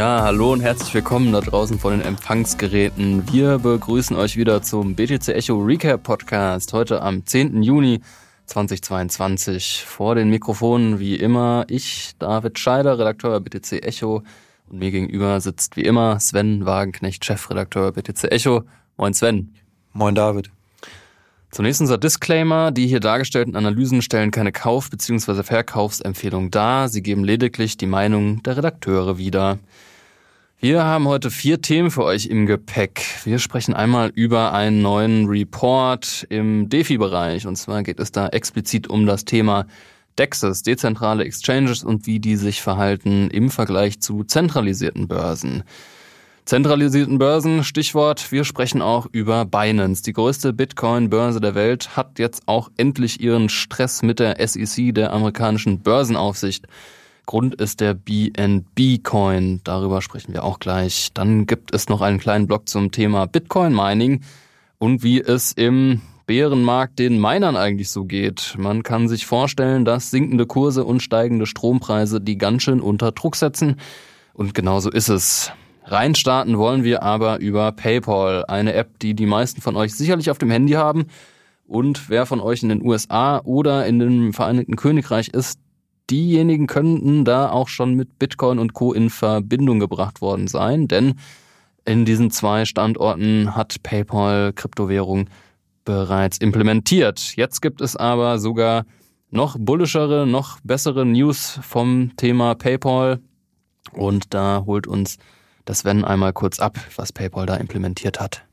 Ja, hallo und herzlich willkommen da draußen von den Empfangsgeräten. Wir begrüßen euch wieder zum BTC Echo Recap Podcast heute am 10. Juni 2022. Vor den Mikrofonen wie immer ich, David Scheider, Redakteur BTC Echo und mir gegenüber sitzt wie immer Sven Wagenknecht, Chefredakteur BTC Echo. Moin Sven. Moin David. Zunächst unser Disclaimer. Die hier dargestellten Analysen stellen keine Kauf- bzw. Verkaufsempfehlung dar. Sie geben lediglich die Meinung der Redakteure wieder. Wir haben heute vier Themen für euch im Gepäck. Wir sprechen einmal über einen neuen Report im DeFi-Bereich. Und zwar geht es da explizit um das Thema DEXs, dezentrale Exchanges und wie die sich verhalten im Vergleich zu zentralisierten Börsen zentralisierten Börsen. Stichwort, wir sprechen auch über Binance. Die größte Bitcoin-Börse der Welt hat jetzt auch endlich ihren Stress mit der SEC, der amerikanischen Börsenaufsicht. Grund ist der BNB-Coin. Darüber sprechen wir auch gleich. Dann gibt es noch einen kleinen Blog zum Thema Bitcoin-Mining und wie es im Bärenmarkt den Minern eigentlich so geht. Man kann sich vorstellen, dass sinkende Kurse und steigende Strompreise die ganz schön unter Druck setzen. Und genauso ist es. Reinstarten wollen wir aber über PayPal, eine App, die die meisten von euch sicherlich auf dem Handy haben. Und wer von euch in den USA oder in dem Vereinigten Königreich ist, diejenigen könnten da auch schon mit Bitcoin und Co. in Verbindung gebracht worden sein, denn in diesen zwei Standorten hat PayPal Kryptowährung bereits implementiert. Jetzt gibt es aber sogar noch bullischere, noch bessere News vom Thema PayPal und da holt uns das Wenn einmal kurz ab, was PayPal da implementiert hat.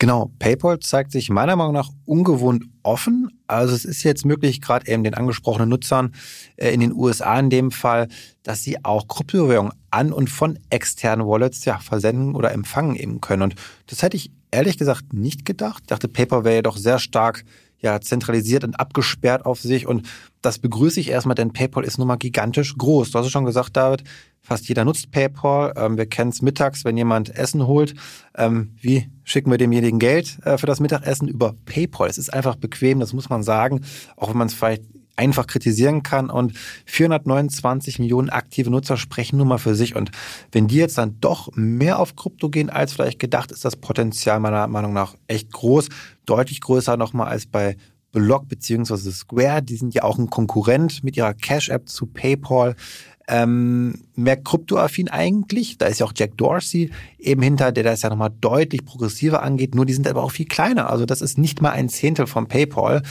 Genau, PayPal zeigt sich meiner Meinung nach ungewohnt offen. Also es ist jetzt möglich, gerade eben den angesprochenen Nutzern äh, in den USA in dem Fall, dass sie auch Kryptowährungen an und von externen Wallets ja versenden oder empfangen eben können. Und das hätte ich ehrlich gesagt nicht gedacht. Ich dachte, PayPal wäre ja doch sehr stark ja zentralisiert und abgesperrt auf sich und das begrüße ich erstmal, denn PayPal ist nun mal gigantisch groß. Du hast es schon gesagt, David, Fast jeder nutzt PayPal. Ähm, wir kennen es mittags, wenn jemand Essen holt. Ähm, wie schicken wir demjenigen Geld äh, für das Mittagessen? Über PayPal. Es ist einfach bequem, das muss man sagen, auch wenn man es vielleicht einfach kritisieren kann. Und 429 Millionen aktive Nutzer sprechen nun mal für sich. Und wenn die jetzt dann doch mehr auf Krypto gehen als vielleicht gedacht, ist das Potenzial meiner Meinung nach echt groß. Deutlich größer nochmal als bei Block beziehungsweise Square. Die sind ja auch ein Konkurrent mit ihrer Cash-App zu PayPal ähm, mehr kryptoaffin eigentlich. Da ist ja auch Jack Dorsey eben hinter, der das ja nochmal deutlich progressiver angeht. Nur die sind aber auch viel kleiner. Also das ist nicht mal ein Zehntel von PayPal.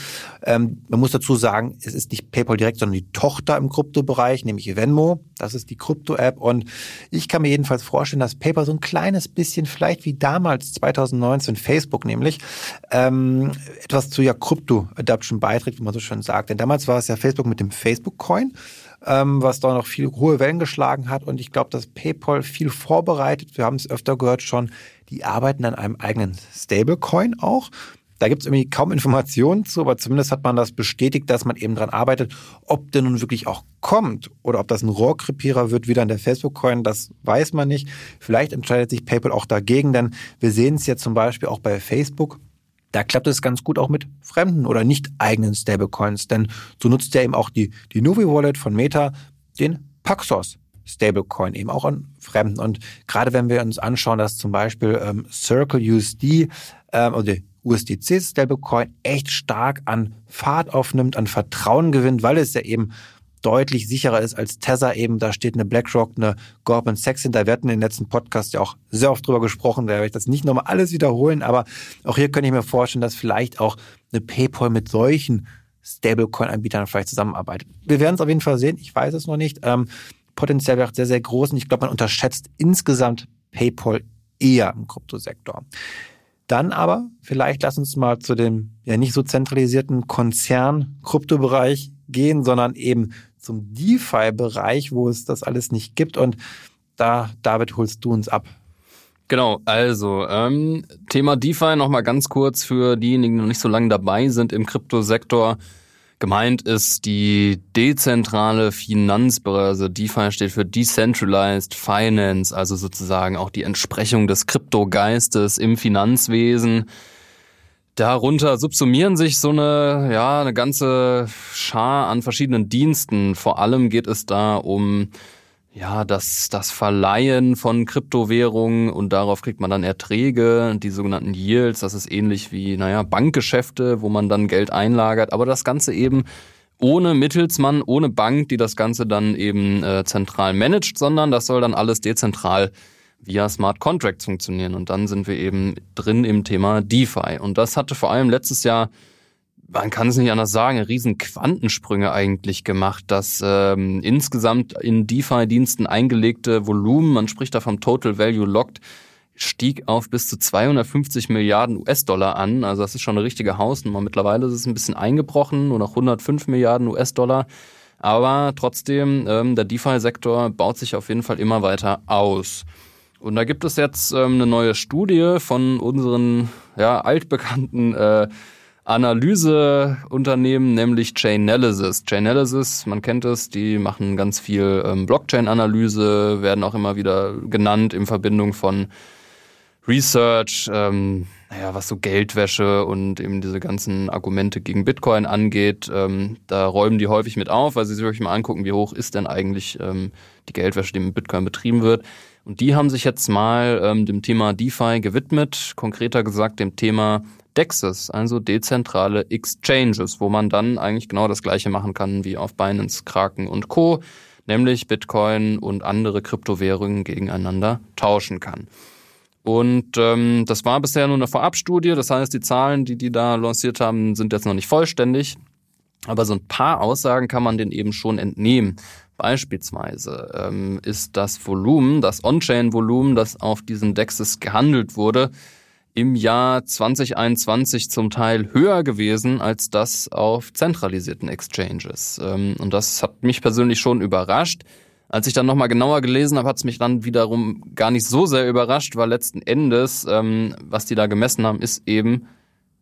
Ähm, man muss dazu sagen, es ist nicht PayPal direkt, sondern die Tochter im Kryptobereich, nämlich Venmo. Das ist die Krypto-App. Und ich kann mir jedenfalls vorstellen, dass PayPal so ein kleines bisschen, vielleicht wie damals 2019 Facebook nämlich, ähm, etwas zu ja Krypto-Adoption beiträgt, wie man so schön sagt. Denn damals war es ja Facebook mit dem Facebook-Coin ähm, was da noch viel hohe Wellen geschlagen hat. Und ich glaube, dass PayPal viel vorbereitet. Wir haben es öfter gehört schon, die arbeiten an einem eigenen Stablecoin auch. Da gibt es irgendwie kaum Informationen zu, aber zumindest hat man das bestätigt, dass man eben dran arbeitet. Ob der nun wirklich auch kommt oder ob das ein Rohrkrepierer wird, wieder an der Facebook-Coin, das weiß man nicht. Vielleicht entscheidet sich PayPal auch dagegen, denn wir sehen es ja zum Beispiel auch bei Facebook. Da klappt es ganz gut auch mit fremden oder nicht eigenen Stablecoins, denn so nutzt ja eben auch die, die Novi Wallet von Meta den Paxos Stablecoin eben auch an Fremden. Und gerade wenn wir uns anschauen, dass zum Beispiel ähm, Circle USD ähm, oder USDC Stablecoin echt stark an Fahrt aufnimmt, an Vertrauen gewinnt, weil es ja eben deutlich sicherer ist als Tether eben. Da steht eine BlackRock, eine Goldman Sachs hinter. Wir hatten in den letzten Podcast ja auch sehr oft drüber gesprochen. Da werde ich das nicht nochmal alles wiederholen. Aber auch hier könnte ich mir vorstellen, dass vielleicht auch eine PayPal mit solchen Stablecoin-Anbietern vielleicht zusammenarbeitet. Wir werden es auf jeden Fall sehen. Ich weiß es noch nicht. Ähm, Potenzial wäre sehr, sehr groß. Und ich glaube, man unterschätzt insgesamt PayPal eher im Kryptosektor. Dann aber, vielleicht lass uns mal zu dem ja nicht so zentralisierten Konzern-Kryptobereich gehen, sondern eben zum DeFi-Bereich, wo es das alles nicht gibt. Und da, David, holst du uns ab. Genau, also ähm, Thema DeFi nochmal ganz kurz für diejenigen, die noch nicht so lange dabei sind im Kryptosektor. Gemeint ist die dezentrale Finanzbörse. DeFi steht für Decentralized Finance, also sozusagen auch die Entsprechung des Kryptogeistes im Finanzwesen. Darunter subsumieren sich so eine, ja, eine ganze Schar an verschiedenen Diensten. Vor allem geht es da um ja, das, das Verleihen von Kryptowährungen und darauf kriegt man dann Erträge, die sogenannten Yields. Das ist ähnlich wie, naja, Bankgeschäfte, wo man dann Geld einlagert. Aber das Ganze eben ohne Mittelsmann, ohne Bank, die das Ganze dann eben äh, zentral managt, sondern das soll dann alles dezentral via Smart Contracts funktionieren. Und dann sind wir eben drin im Thema DeFi. Und das hatte vor allem letztes Jahr man kann es nicht anders sagen, riesen Quantensprünge eigentlich gemacht, das ähm, insgesamt in DeFi-Diensten eingelegte Volumen, man spricht da vom Total Value Locked, stieg auf bis zu 250 Milliarden US-Dollar an. Also das ist schon eine richtige Hausnummer. Mittlerweile ist es ein bisschen eingebrochen, nur noch 105 Milliarden US-Dollar. Aber trotzdem, ähm, der DeFi-Sektor baut sich auf jeden Fall immer weiter aus. Und da gibt es jetzt ähm, eine neue Studie von unseren ja, altbekannten äh, Analyseunternehmen, nämlich Chainalysis. Chainalysis, man kennt es, die machen ganz viel ähm, Blockchain-Analyse, werden auch immer wieder genannt in Verbindung von Research, ähm, naja, was so Geldwäsche und eben diese ganzen Argumente gegen Bitcoin angeht. Ähm, da räumen die häufig mit auf, weil sie sich wirklich mal angucken, wie hoch ist denn eigentlich ähm, die Geldwäsche, die mit Bitcoin betrieben wird. Und die haben sich jetzt mal ähm, dem Thema DeFi gewidmet, konkreter gesagt dem Thema DEXs, also dezentrale Exchanges, wo man dann eigentlich genau das gleiche machen kann wie auf Binance, Kraken und Co., nämlich Bitcoin und andere Kryptowährungen gegeneinander tauschen kann. Und ähm, das war bisher nur eine Vorabstudie, das heißt, die Zahlen, die die da lanciert haben, sind jetzt noch nicht vollständig. Aber so ein paar Aussagen kann man denen eben schon entnehmen. Beispielsweise ähm, ist das Volumen, das On-Chain-Volumen, das auf diesen DEXs gehandelt wurde, im Jahr 2021 zum Teil höher gewesen als das auf zentralisierten Exchanges. Ähm, und das hat mich persönlich schon überrascht. Als ich dann nochmal genauer gelesen habe, hat es mich dann wiederum gar nicht so sehr überrascht, weil letzten Endes, ähm, was die da gemessen haben, ist eben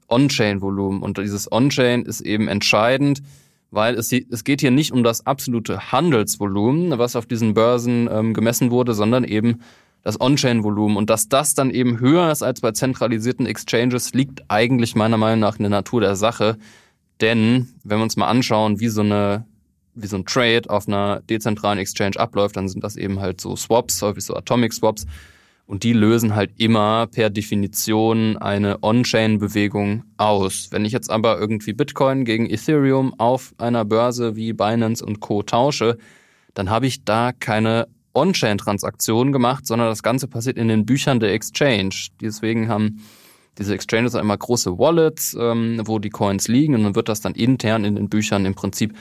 On-Chain-Volumen. Und dieses On-Chain ist eben entscheidend, weil es, es geht hier nicht um das absolute Handelsvolumen, was auf diesen Börsen ähm, gemessen wurde, sondern eben das On-Chain-Volumen. Und dass das dann eben höher ist als bei zentralisierten Exchanges, liegt eigentlich meiner Meinung nach in der Natur der Sache. Denn wenn wir uns mal anschauen, wie so eine wie so ein Trade auf einer dezentralen Exchange abläuft, dann sind das eben halt so Swaps, häufig so Atomic Swaps. Und die lösen halt immer per Definition eine On-Chain-Bewegung aus. Wenn ich jetzt aber irgendwie Bitcoin gegen Ethereum auf einer Börse wie Binance und Co. tausche, dann habe ich da keine On-Chain-Transaktionen gemacht, sondern das Ganze passiert in den Büchern der Exchange. Deswegen haben diese Exchanges immer große Wallets, ähm, wo die Coins liegen und dann wird das dann intern in den Büchern im Prinzip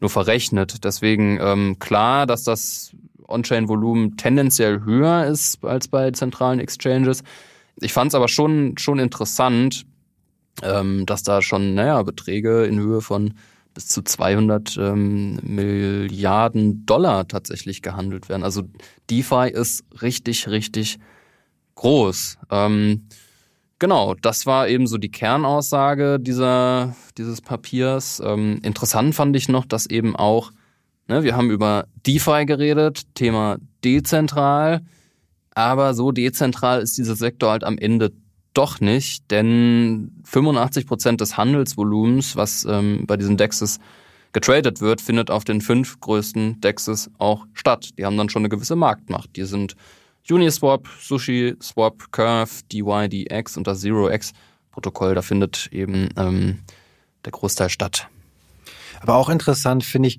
nur verrechnet. Deswegen ähm, klar, dass das On-Chain-Volumen tendenziell höher ist als bei zentralen Exchanges. Ich fand es aber schon, schon interessant, ähm, dass da schon, naja, Beträge in Höhe von bis zu 200 ähm, Milliarden Dollar tatsächlich gehandelt werden. Also DeFi ist richtig, richtig groß. Ähm, genau, das war eben so die Kernaussage dieser, dieses Papiers. Ähm, interessant fand ich noch, dass eben auch, ne, wir haben über DeFi geredet, Thema dezentral, aber so dezentral ist dieser Sektor halt am Ende doch nicht, denn 85 Prozent des Handelsvolumens, was ähm, bei diesen Dexes getradet wird, findet auf den fünf größten Dexes auch statt. Die haben dann schon eine gewisse Marktmacht. Die sind Uniswap, Sushi, Swap, Curve, DYDX und das ZeroX-Protokoll. Da findet eben ähm, der Großteil statt. Aber auch interessant finde ich,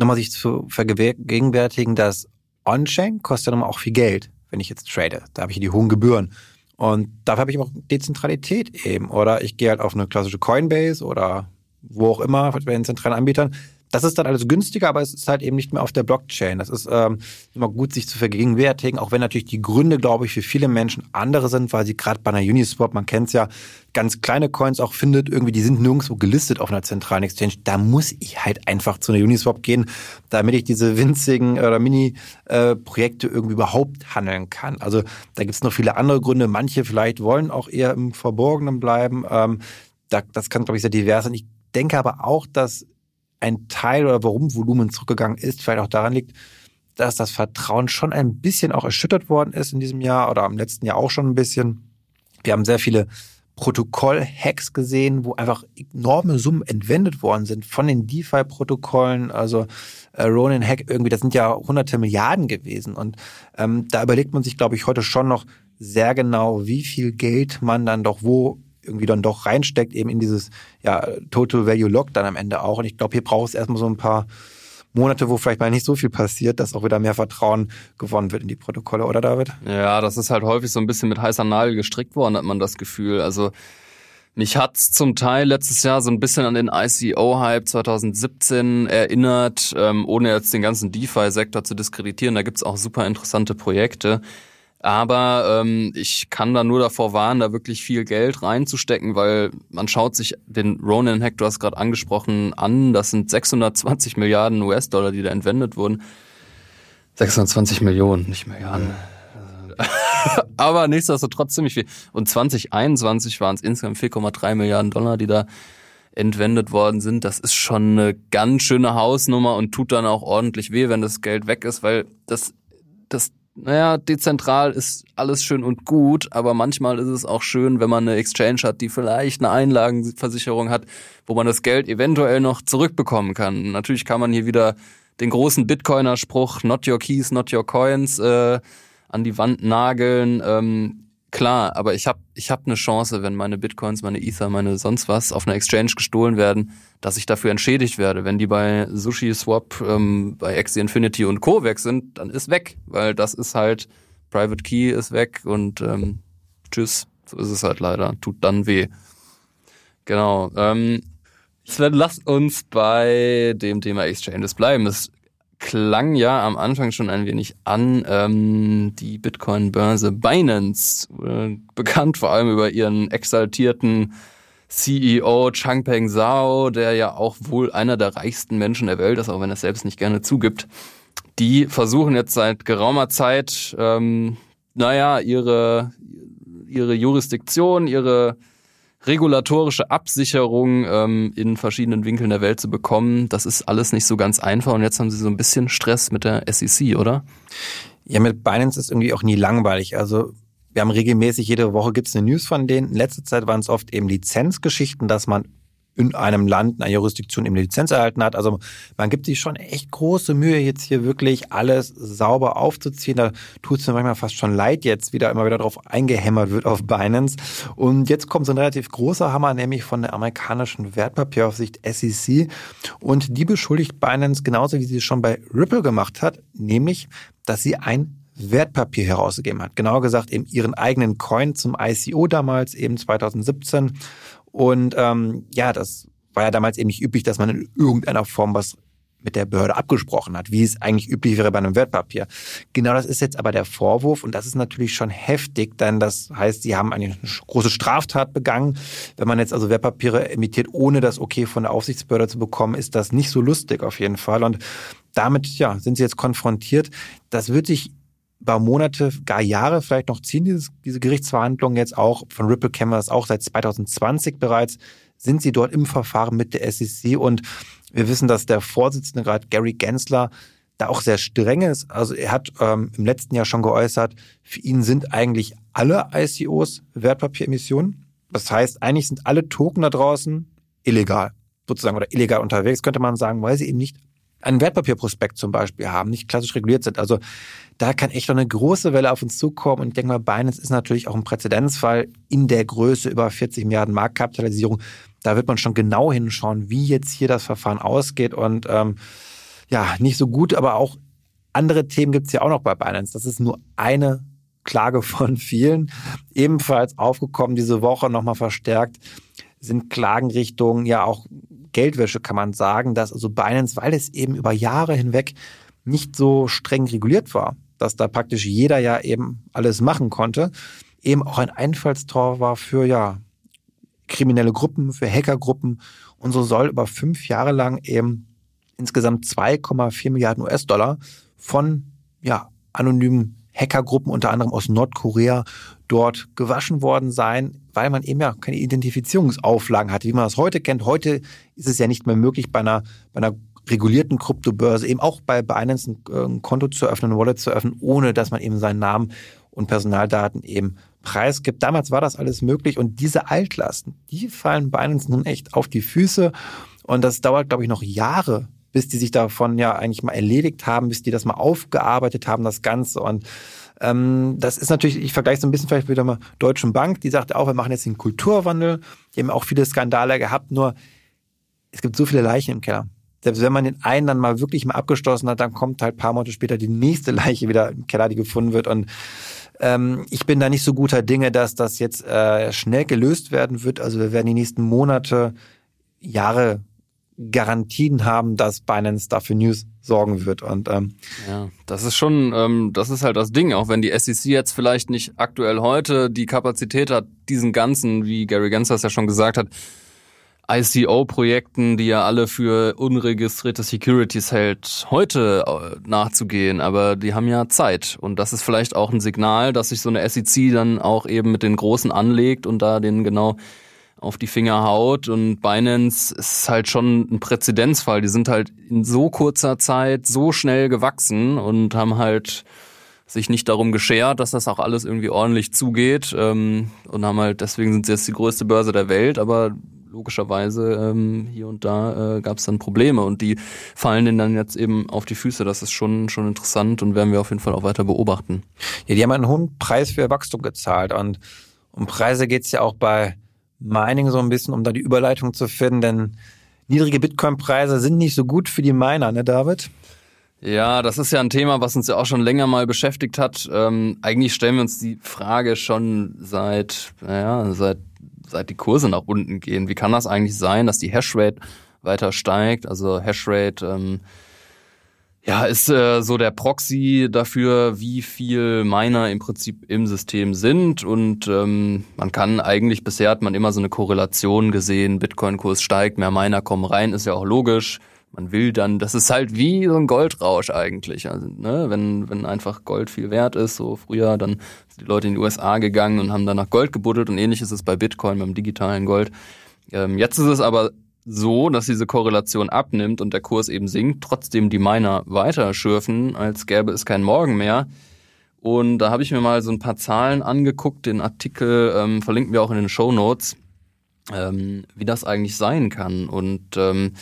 nochmal sich zu vergegenwärtigen, dass On-Chain kostet ja nochmal auch viel Geld, wenn ich jetzt trade. Da habe ich die hohen Gebühren. Und dafür habe ich auch Dezentralität eben. Oder ich gehe halt auf eine klassische Coinbase oder wo auch immer, bei den zentralen Anbietern. Das ist dann alles günstiger, aber es ist halt eben nicht mehr auf der Blockchain. Das ist ähm, immer gut, sich zu vergegenwärtigen, auch wenn natürlich die Gründe, glaube ich, für viele Menschen andere sind, weil sie gerade bei einer Uniswap, man kennt es ja, ganz kleine Coins auch findet, irgendwie, die sind nirgendwo gelistet auf einer zentralen Exchange. Da muss ich halt einfach zu einer Uniswap gehen, damit ich diese winzigen oder Mini-Projekte äh, irgendwie überhaupt handeln kann. Also da gibt es noch viele andere Gründe. Manche vielleicht wollen auch eher im Verborgenen bleiben. Ähm, da, das kann, glaube ich, sehr divers sein. Ich denke aber auch, dass ein Teil oder warum Volumen zurückgegangen ist, vielleicht auch daran liegt, dass das Vertrauen schon ein bisschen auch erschüttert worden ist in diesem Jahr oder im letzten Jahr auch schon ein bisschen. Wir haben sehr viele Protokoll-Hacks gesehen, wo einfach enorme Summen entwendet worden sind von den DeFi-Protokollen. Also äh, Ronin Hack irgendwie, das sind ja hunderte Milliarden gewesen. Und ähm, da überlegt man sich, glaube ich, heute schon noch sehr genau, wie viel Geld man dann doch wo irgendwie dann doch reinsteckt, eben in dieses ja, Total Value Lock dann am Ende auch. Und ich glaube, hier braucht es erstmal so ein paar Monate, wo vielleicht mal nicht so viel passiert, dass auch wieder mehr Vertrauen gewonnen wird in die Protokolle, oder David? Ja, das ist halt häufig so ein bisschen mit heißer Nadel gestrickt worden, hat man das Gefühl. Also mich hat's zum Teil letztes Jahr so ein bisschen an den ICO-Hype 2017 erinnert, ähm, ohne jetzt den ganzen DeFi-Sektor zu diskreditieren. Da gibt's auch super interessante Projekte. Aber ähm, ich kann da nur davor warnen, da wirklich viel Geld reinzustecken, weil man schaut sich den Ronin Hack, du hast gerade angesprochen, an. Das sind 620 Milliarden US-Dollar, die da entwendet wurden. 620 Millionen, nicht Milliarden. Aber nichtsdestotrotz ziemlich viel. Und 2021 waren es insgesamt 4,3 Milliarden Dollar, die da entwendet worden sind. Das ist schon eine ganz schöne Hausnummer und tut dann auch ordentlich weh, wenn das Geld weg ist, weil das, das naja, dezentral ist alles schön und gut, aber manchmal ist es auch schön, wenn man eine Exchange hat, die vielleicht eine Einlagenversicherung hat, wo man das Geld eventuell noch zurückbekommen kann. Natürlich kann man hier wieder den großen Bitcoiner-Spruch Not your keys, not your coins äh, an die Wand nageln. Ähm, klar, aber ich habe ich hab eine Chance, wenn meine Bitcoins, meine Ether, meine sonst was auf einer Exchange gestohlen werden, dass ich dafür entschädigt werde. Wenn die bei Sushi Swap, ähm, bei Axie Infinity und Co. weg sind, dann ist weg, weil das ist halt Private Key ist weg und ähm, tschüss. So ist es halt leider. Tut dann weh. Genau. Ähm, Sven, lass uns bei dem Thema Exchanges bleiben. Es klang ja am Anfang schon ein wenig an. Ähm, die Bitcoin-Börse Binance, äh, bekannt vor allem über ihren exaltierten CEO Changpeng Zhao, der ja auch wohl einer der reichsten Menschen der Welt ist, auch wenn er es selbst nicht gerne zugibt. Die versuchen jetzt seit geraumer Zeit, ähm, naja, ihre, ihre Jurisdiktion, ihre regulatorische Absicherung ähm, in verschiedenen Winkeln der Welt zu bekommen. Das ist alles nicht so ganz einfach und jetzt haben sie so ein bisschen Stress mit der SEC, oder? Ja, mit Binance ist irgendwie auch nie langweilig. Also wir haben regelmäßig, jede Woche gibt es eine News von denen. In letzter Zeit waren es oft eben Lizenzgeschichten, dass man in einem Land, einer Jurisdiktion eben eine Lizenz erhalten hat. Also man gibt sich schon echt große Mühe, jetzt hier wirklich alles sauber aufzuziehen. Da tut es mir manchmal fast schon leid, jetzt wieder immer wieder darauf eingehämmert wird auf Binance. Und jetzt kommt so ein relativ großer Hammer, nämlich von der amerikanischen Wertpapieraufsicht SEC. Und die beschuldigt Binance genauso, wie sie es schon bei Ripple gemacht hat, nämlich, dass sie ein Wertpapier herausgegeben hat. Genauer gesagt eben ihren eigenen Coin zum ICO damals, eben 2017. Und ähm, ja, das war ja damals eben nicht üblich, dass man in irgendeiner Form was mit der Behörde abgesprochen hat, wie es eigentlich üblich wäre bei einem Wertpapier. Genau das ist jetzt aber der Vorwurf und das ist natürlich schon heftig, denn das heißt, sie haben eine große Straftat begangen. Wenn man jetzt also Wertpapiere emittiert, ohne das Okay von der Aufsichtsbehörde zu bekommen, ist das nicht so lustig auf jeden Fall. Und damit ja, sind sie jetzt konfrontiert. Das wird sich über Monate, gar Jahre vielleicht noch ziehen, dieses, diese Gerichtsverhandlungen jetzt auch. Von Ripple das auch seit 2020 bereits. Sind sie dort im Verfahren mit der SEC und wir wissen, dass der Vorsitzende gerade Gary Gensler da auch sehr streng ist. Also er hat ähm, im letzten Jahr schon geäußert, für ihn sind eigentlich alle ICOs Wertpapieremissionen. Das heißt, eigentlich sind alle Token da draußen illegal, sozusagen, oder illegal unterwegs, könnte man sagen, weil sie eben nicht einen Wertpapierprospekt zum Beispiel haben, nicht klassisch reguliert sind. Also da kann echt noch eine große Welle auf uns zukommen. Und ich denke mal, Binance ist natürlich auch ein Präzedenzfall in der Größe über 40 Milliarden Marktkapitalisierung. Da wird man schon genau hinschauen, wie jetzt hier das Verfahren ausgeht. Und ähm, ja, nicht so gut, aber auch andere Themen gibt es ja auch noch bei Binance. Das ist nur eine Klage von vielen. Ebenfalls aufgekommen diese Woche nochmal verstärkt sind Klagen Richtung ja auch Geldwäsche kann man sagen, dass also Binance, weil es eben über Jahre hinweg nicht so streng reguliert war, dass da praktisch jeder ja eben alles machen konnte, eben auch ein Einfallstor war für ja kriminelle Gruppen, für Hackergruppen. Und so soll über fünf Jahre lang eben insgesamt 2,4 Milliarden US-Dollar von ja anonymen Hackergruppen, unter anderem aus Nordkorea, dort gewaschen worden sein, weil man eben ja keine Identifizierungsauflagen hatte, wie man das heute kennt. Heute ist es ja nicht mehr möglich, bei einer, bei einer regulierten Kryptobörse eben auch bei Binance ein, ein Konto zu öffnen, ein Wallet zu öffnen, ohne dass man eben seinen Namen und Personaldaten eben Preis gibt. Damals war das alles möglich und diese Altlasten, die fallen Binance nun echt auf die Füße und das dauert, glaube ich, noch Jahre, bis die sich davon ja eigentlich mal erledigt haben, bis die das mal aufgearbeitet haben, das Ganze und ähm, das ist natürlich, ich vergleiche so ein bisschen vielleicht wieder mal Deutschen Bank, die sagte auch, wir machen jetzt den Kulturwandel. Die haben auch viele Skandale gehabt, nur es gibt so viele Leichen im Keller. Selbst wenn man den einen dann mal wirklich mal abgestoßen hat, dann kommt halt paar Monate später die nächste Leiche wieder im Keller, die gefunden wird. Und ähm, ich bin da nicht so guter Dinge, dass das jetzt äh, schnell gelöst werden wird. Also wir werden die nächsten Monate, Jahre Garantien haben, dass Binance dafür News sorgen wird. Und ähm, ja, das ist schon, ähm, das ist halt das Ding. Auch wenn die SEC jetzt vielleicht nicht aktuell heute die Kapazität hat, diesen ganzen, wie Gary Gensler es ja schon gesagt hat, ICO-Projekten, die ja alle für unregistrierte Securities hält, heute äh, nachzugehen, aber die haben ja Zeit. Und das ist vielleicht auch ein Signal, dass sich so eine SEC dann auch eben mit den Großen anlegt und da den genau auf die Finger haut. Und Binance ist halt schon ein Präzedenzfall. Die sind halt in so kurzer Zeit so schnell gewachsen und haben halt sich nicht darum geschert, dass das auch alles irgendwie ordentlich zugeht. Ähm, und haben halt, deswegen sind sie jetzt die größte Börse der Welt, aber logischerweise ähm, hier und da äh, gab es dann Probleme und die fallen denen dann jetzt eben auf die Füße. Das ist schon schon interessant und werden wir auf jeden Fall auch weiter beobachten. Ja, die haben einen hohen Preis für Wachstum gezahlt und um Preise geht's ja auch bei Mining so ein bisschen, um da die Überleitung zu finden, denn niedrige Bitcoin-Preise sind nicht so gut für die Miner, ne David? Ja, das ist ja ein Thema, was uns ja auch schon länger mal beschäftigt hat. Ähm, eigentlich stellen wir uns die Frage schon seit, naja, seit, seit die Kurse nach unten gehen. Wie kann das eigentlich sein, dass die Hashrate weiter steigt? Also Hashrate, ähm, ja, ist äh, so der Proxy dafür, wie viel Miner im Prinzip im System sind. Und ähm, man kann eigentlich, bisher hat man immer so eine Korrelation gesehen, Bitcoin-Kurs steigt, mehr Miner kommen rein, ist ja auch logisch. Man will dann, das ist halt wie so ein Goldrausch eigentlich. Also, ne, wenn, wenn einfach Gold viel wert ist, so früher, dann sind die Leute in die USA gegangen und haben dann nach Gold gebuddelt und ähnlich ist es bei Bitcoin, beim digitalen Gold. Ähm, jetzt ist es aber so, dass diese Korrelation abnimmt und der Kurs eben sinkt, trotzdem die Miner weiter schürfen, als gäbe es keinen Morgen mehr. Und da habe ich mir mal so ein paar Zahlen angeguckt, den Artikel ähm, verlinken wir auch in den Show Notes, ähm, wie das eigentlich sein kann. Und ähm,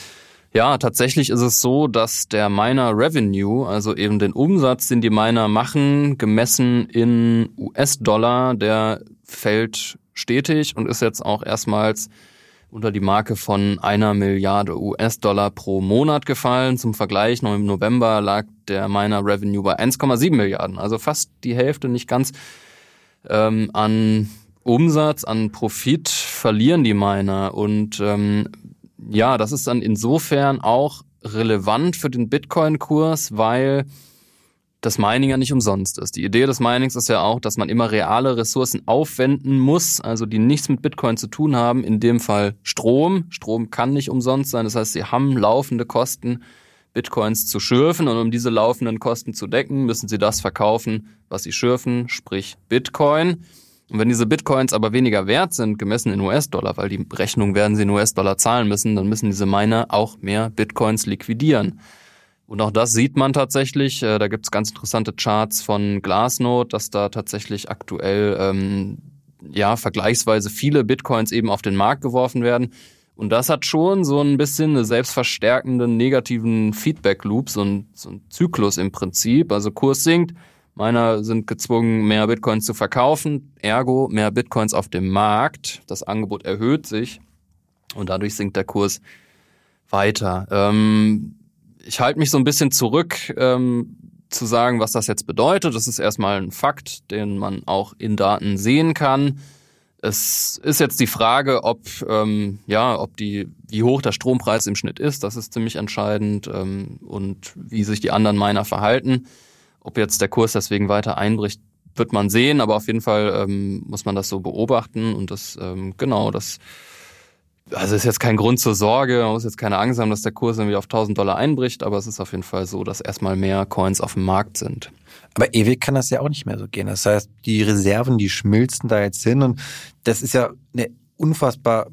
ja, tatsächlich ist es so, dass der Miner Revenue, also eben den Umsatz, den die Miner machen, gemessen in US-Dollar, der fällt stetig und ist jetzt auch erstmals unter die Marke von einer Milliarde US-Dollar pro Monat gefallen. Zum Vergleich, noch im November lag der Miner Revenue bei 1,7 Milliarden, also fast die Hälfte, nicht ganz ähm, an Umsatz, an Profit verlieren die Miner. Und ähm, ja, das ist dann insofern auch relevant für den Bitcoin-Kurs, weil das Mining ja nicht umsonst ist. Die Idee des Minings ist ja auch, dass man immer reale Ressourcen aufwenden muss, also die nichts mit Bitcoin zu tun haben. In dem Fall Strom. Strom kann nicht umsonst sein. Das heißt, sie haben laufende Kosten, Bitcoins zu schürfen. Und um diese laufenden Kosten zu decken, müssen sie das verkaufen, was sie schürfen, sprich Bitcoin. Und wenn diese Bitcoins aber weniger wert sind, gemessen in US-Dollar, weil die Rechnung werden sie in US-Dollar zahlen müssen, dann müssen diese Miner auch mehr Bitcoins liquidieren. Und auch das sieht man tatsächlich. Äh, da gibt's ganz interessante Charts von Glassnode, dass da tatsächlich aktuell ähm, ja vergleichsweise viele Bitcoins eben auf den Markt geworfen werden. Und das hat schon so ein bisschen eine selbstverstärkenden negativen Feedback-Loop, so ein, so ein Zyklus im Prinzip. Also Kurs sinkt, meiner sind gezwungen, mehr Bitcoins zu verkaufen, ergo mehr Bitcoins auf dem Markt. Das Angebot erhöht sich und dadurch sinkt der Kurs weiter. Ähm, ich halte mich so ein bisschen zurück, ähm, zu sagen, was das jetzt bedeutet. Das ist erstmal ein Fakt, den man auch in Daten sehen kann. Es ist jetzt die Frage, ob ähm, ja, ob die, wie hoch der Strompreis im Schnitt ist. Das ist ziemlich entscheidend ähm, und wie sich die anderen Miner verhalten. Ob jetzt der Kurs deswegen weiter einbricht, wird man sehen. Aber auf jeden Fall ähm, muss man das so beobachten und das ähm, genau das also ist jetzt kein Grund zur Sorge, man muss jetzt keine Angst haben, dass der Kurs irgendwie auf 1000 Dollar einbricht, aber es ist auf jeden Fall so, dass erstmal mehr Coins auf dem Markt sind. Aber ewig kann das ja auch nicht mehr so gehen. Das heißt, die Reserven, die schmilzen da jetzt hin und das ist ja eine unfassbar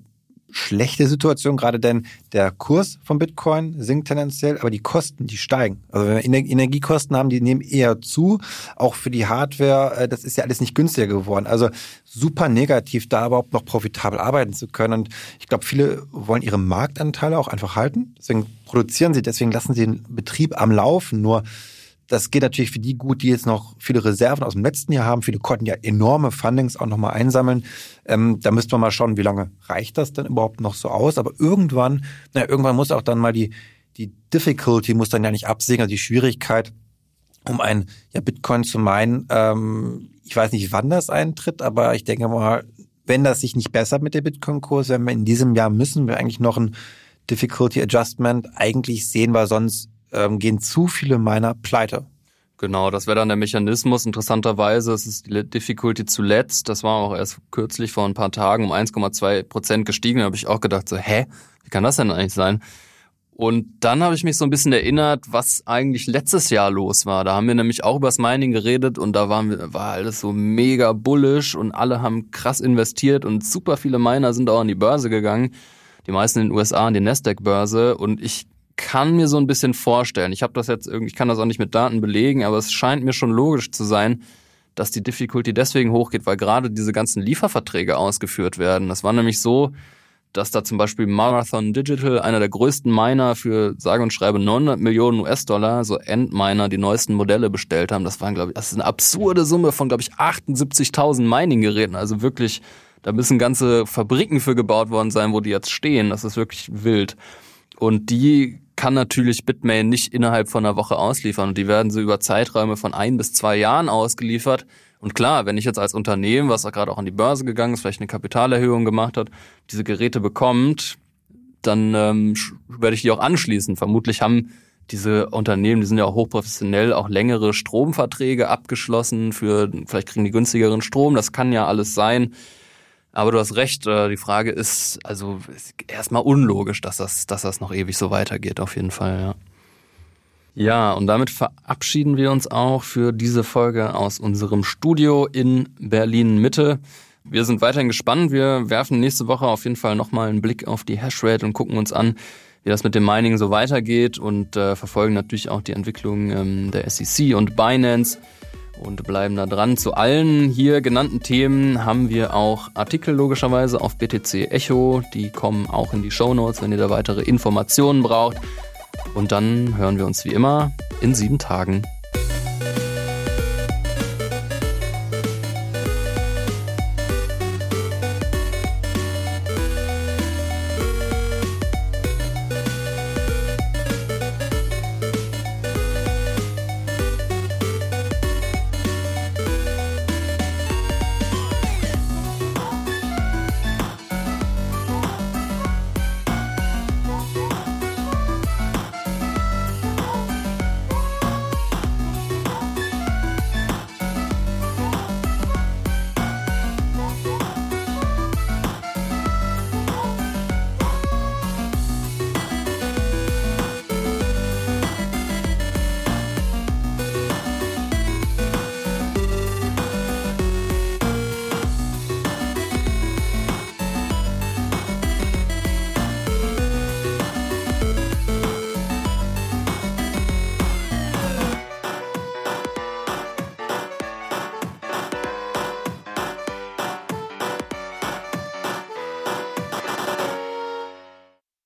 schlechte Situation, gerade denn der Kurs von Bitcoin sinkt tendenziell, aber die Kosten, die steigen. Also wenn wir Energiekosten haben, die nehmen eher zu. Auch für die Hardware, äh, das ist ja alles nicht günstiger geworden. Also super negativ, da überhaupt noch profitabel arbeiten zu können. Und ich glaube, viele wollen ihre Marktanteile auch einfach halten. Deswegen produzieren sie, deswegen lassen sie den Betrieb am Laufen. Nur das geht natürlich für die gut, die jetzt noch viele Reserven aus dem letzten Jahr haben. Viele konnten ja enorme Fundings auch nochmal einsammeln. Ähm, da müsste man mal schauen, wie lange reicht das denn überhaupt noch so aus. Aber irgendwann, na, irgendwann muss auch dann mal die, die Difficulty muss dann ja nicht absinken, also die Schwierigkeit, um ein ja, Bitcoin zu meinen. Ähm, ich weiß nicht, wann das eintritt, aber ich denke mal, wenn das sich nicht bessert mit der Bitcoin-Kurs, wenn wir in diesem Jahr müssen wir eigentlich noch ein Difficulty Adjustment eigentlich sehen, weil sonst ähm, gehen zu viele Miner pleite. Genau, das wäre dann der Mechanismus. Interessanterweise ist es die Difficulty zuletzt. Das war auch erst kürzlich vor ein paar Tagen um 1,2 Prozent gestiegen. Da habe ich auch gedacht, so, hä, wie kann das denn eigentlich sein? Und dann habe ich mich so ein bisschen erinnert, was eigentlich letztes Jahr los war. Da haben wir nämlich auch über das Mining geredet und da waren wir, war alles so mega bullish und alle haben krass investiert und super viele Miner sind auch an die Börse gegangen. Die meisten in den USA an die Nasdaq-Börse und ich kann mir so ein bisschen vorstellen, ich habe das jetzt irgendwie, ich kann das auch nicht mit Daten belegen, aber es scheint mir schon logisch zu sein, dass die Difficulty deswegen hochgeht, weil gerade diese ganzen Lieferverträge ausgeführt werden. Das war nämlich so, dass da zum Beispiel Marathon Digital, einer der größten Miner für sage und schreibe 900 Millionen US-Dollar, so Endminer, die neuesten Modelle bestellt haben. Das waren, glaube ich, das ist eine absurde Summe von, glaube ich, 78.000 Mining-Geräten. Also wirklich, da müssen ganze Fabriken für gebaut worden sein, wo die jetzt stehen. Das ist wirklich wild. Und die kann natürlich Bitmain nicht innerhalb von einer Woche ausliefern und die werden so über Zeiträume von ein bis zwei Jahren ausgeliefert. Und klar, wenn ich jetzt als Unternehmen, was gerade auch an die Börse gegangen ist, vielleicht eine Kapitalerhöhung gemacht hat, diese Geräte bekommt, dann ähm, werde ich die auch anschließen. Vermutlich haben diese Unternehmen, die sind ja auch hochprofessionell, auch längere Stromverträge abgeschlossen für, vielleicht kriegen die günstigeren Strom, das kann ja alles sein. Aber du hast recht, äh, die Frage ist also erstmal unlogisch, dass das, dass das noch ewig so weitergeht, auf jeden Fall, ja. Ja, und damit verabschieden wir uns auch für diese Folge aus unserem Studio in Berlin Mitte. Wir sind weiterhin gespannt. Wir werfen nächste Woche auf jeden Fall nochmal einen Blick auf die Hashrate und gucken uns an, wie das mit dem Mining so weitergeht und äh, verfolgen natürlich auch die Entwicklung ähm, der SEC und Binance und bleiben da dran. Zu allen hier genannten Themen haben wir auch Artikel logischerweise auf BTC Echo. Die kommen auch in die Show Notes, wenn ihr da weitere Informationen braucht. Und dann hören wir uns wie immer in sieben Tagen